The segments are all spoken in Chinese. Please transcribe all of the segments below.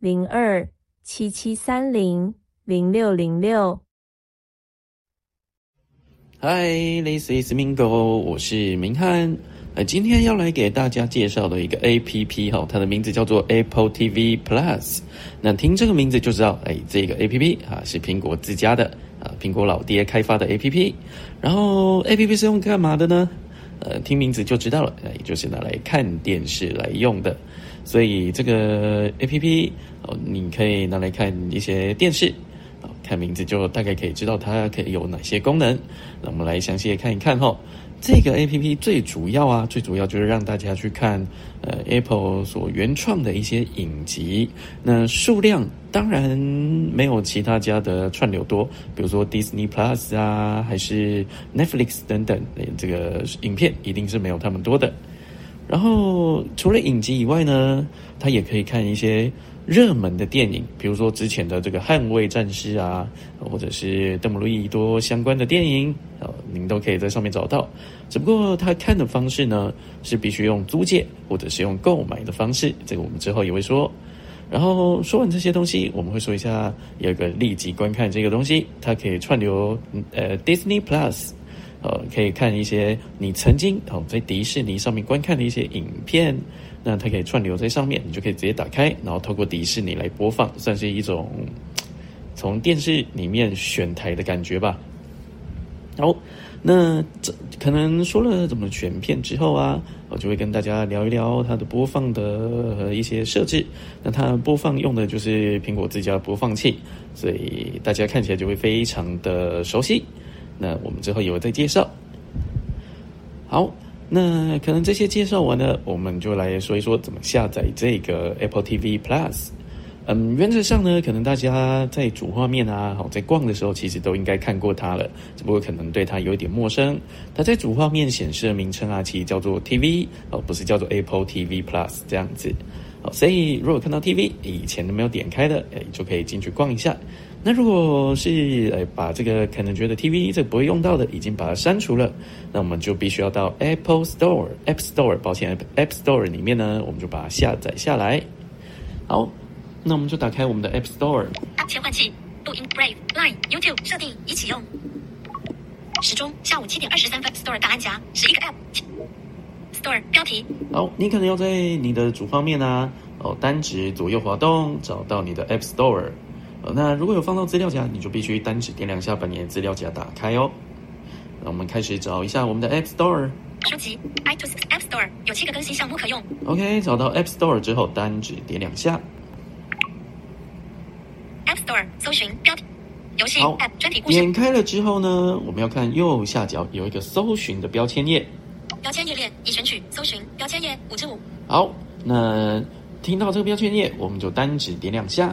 零二七七三零零六零六。Hi，this is Mingo，我是明翰。呃，今天要来给大家介绍的一个 A P P 哈，它的名字叫做 Apple T V Plus。那听这个名字就知道，哎，这个 A P P 啊是苹果自家的啊，苹果老爹开发的 A P P。然后 A P P 是用干嘛的呢？呃，听名字就知道了，也就是拿来看电视来用的。所以这个 A P P 哦，你可以拿来看一些电视，看名字就大概可以知道它可以有哪些功能。那我们来详细的看一看哈。这个 A P P 最主要啊，最主要就是让大家去看呃 Apple 所原创的一些影集。那数量当然没有其他家的串流多，比如说 Disney Plus 啊，还是 Netflix 等等，这个影片一定是没有他们多的。然后除了影集以外呢，他也可以看一些热门的电影，比如说之前的这个《捍卫战士》啊，或者是邓布利多相关的电影，呃，您都可以在上面找到。只不过他看的方式呢，是必须用租借或者是用购买的方式，这个我们之后也会说。然后说完这些东西，我们会说一下有个立即观看这个东西，它可以串流呃 Disney Plus。呃，可以看一些你曾经哦在迪士尼上面观看的一些影片，那它可以串流在上面，你就可以直接打开，然后透过迪士尼来播放，算是一种从电视里面选台的感觉吧。好，那这可能说了怎么选片之后啊，我就会跟大家聊一聊它的播放的一些设置。那它播放用的就是苹果自家播放器，所以大家看起来就会非常的熟悉。那我们之后也会再介绍。好，那可能这些介绍完了，我们就来说一说怎么下载这个 Apple TV Plus。嗯，原则上呢，可能大家在主画面啊，好在逛的时候，其实都应该看过它了，只不过可能对它有一点陌生。它在主画面显示的名称啊，其实叫做 TV 哦，不是叫做 Apple TV Plus 这样子。好，所以如果看到 TV 以前都没有点开的，哎，就可以进去逛一下。那如果是呃把这个可能觉得 TV 这不会用到的，已经把它删除了，那我们就必须要到 Apple Store App Store，抱歉 App Store 里面呢，我们就把它下载下来。好，那我们就打开我们的 App Store。切换器，录音 Brave Line YouTube 设定已启用。时钟下午七点二十三分，Store 答案夹十一个 App。Store 标题。好，你可能要在你的主方面啊，哦单指左右滑动，找到你的 App Store。呃那如果有放到资料夹，你就必须单指点两下把你的资料夹打开哦。那我们开始找一下我们的 App Store。书籍 iTunes App Store 有七个更新项目可用。OK，找到 App Store 之后，单指点两下。App Store 搜寻标题游戏 App 专题故事。点开了之后呢，我们要看右下角有一个搜寻的标签页。标签页列已选取搜寻标签页五至五。好，那听到这个标签页，我们就单指点两下。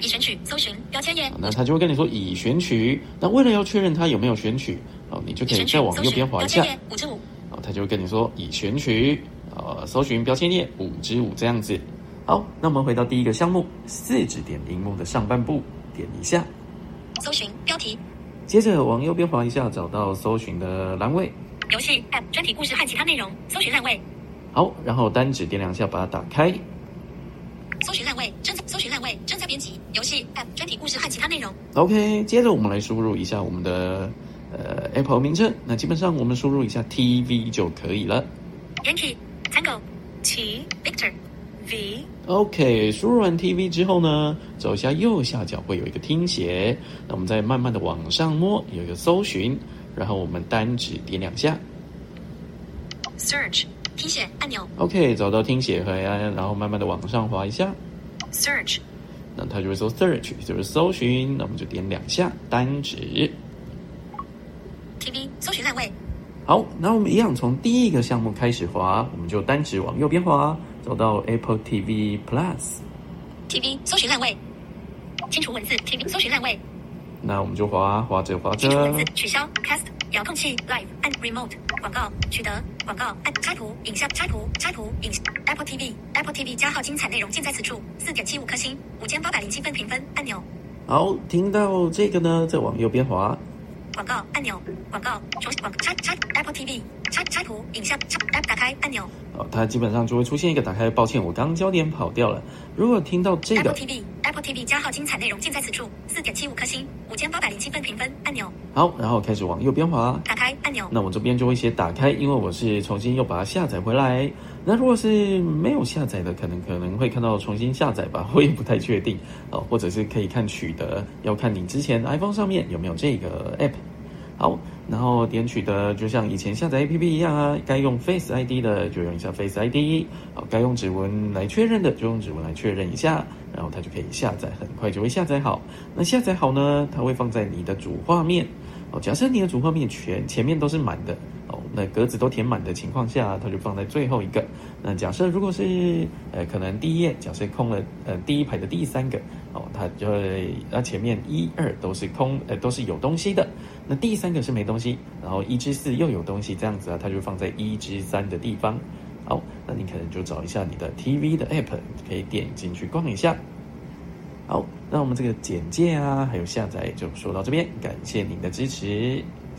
已选取搜寻标签页，那他就会跟你说已选取。那为了要确认他有没有选取，哦，你就可以再往右边滑一下。五至五，哦，他就会跟你说已选取，呃，搜寻标签页五之五这样子。好，那我们回到第一个项目，四指点荧幕的上半部，点一下，搜寻标题。接着往右边滑一下，找到搜寻的栏位，游戏 App 专题故事和其他内容，搜寻烂位。好，然后单指点两下把它打开。搜寻烂位，正在搜寻烂位，正在编辑游戏 App 专题故事和其他内容。OK，接着我们来输入一下我们的呃 Apple 名称。那基本上我们输入一下 TV 就可以了。Yankee Tango T Victor V。OK，输入完 TV 之后呢，走下右下角会有一个听写。那我们再慢慢的往上摸，有一个搜寻，然后我们单指点两下。Search。听写按钮。OK，找到听写和然后慢慢的往上滑一下。Search，那它就会搜 Search，就是搜寻。那我们就点两下，单指。TV 搜寻烂位。好，那我们一样从第一个项目开始滑，我们就单指往右边滑，走到 Apple TV Plus。TV 搜寻烂位，清除文字 TV 搜寻烂位，那我们就滑滑着滑着取消 Cast 遥控器 Live 按 Remote 广告取得广告按插图影像插图插图影 Apple TV Apple TV 加号精彩内容尽在此处，四点七五颗星，五千八百零七分评分按钮。好，听到这个呢，再往右边滑，广告按钮，广告重广插插 Apple TV 拆拆图影像打开按钮哦，它基本上就会出现一个打开。抱歉，我刚刚焦点跑掉了。如果听到这个 Apple 个，TV Apple TV 加号精彩内容尽在此处，四点七五颗星，五千八百零七分评分按钮好，然后开始往右边滑，打开那我这边就会写打开，因为我是重新又把它下载回来。那如果是没有下载的，可能可能会看到重新下载吧，我也不太确定哦，或者是可以看取得，要看你之前 iPhone 上面有没有这个 app。好，然后点取得就像以前下载 APP 一样啊，该用 Face ID 的就用一下 Face ID，好，该用指纹来确认的就用指纹来确认一下，然后它就可以下载，很快就会下载好。那下载好呢，它会放在你的主画面。哦，假设你的主画面全前面都是满的哦，那格子都填满的情况下，它就放在最后一个。那假设如果是呃可能第一页假设空了呃第一排的第三个哦，它就会那前面一二都是空呃都是有东西的，那第三个是没东西，然后一至四又有东西，这样子啊，它就放在一至三的地方。好，那你可能就找一下你的 TV 的 app，可以点进去逛一下。那我们这个简介啊，还有下载就说到这边，感谢您的支持。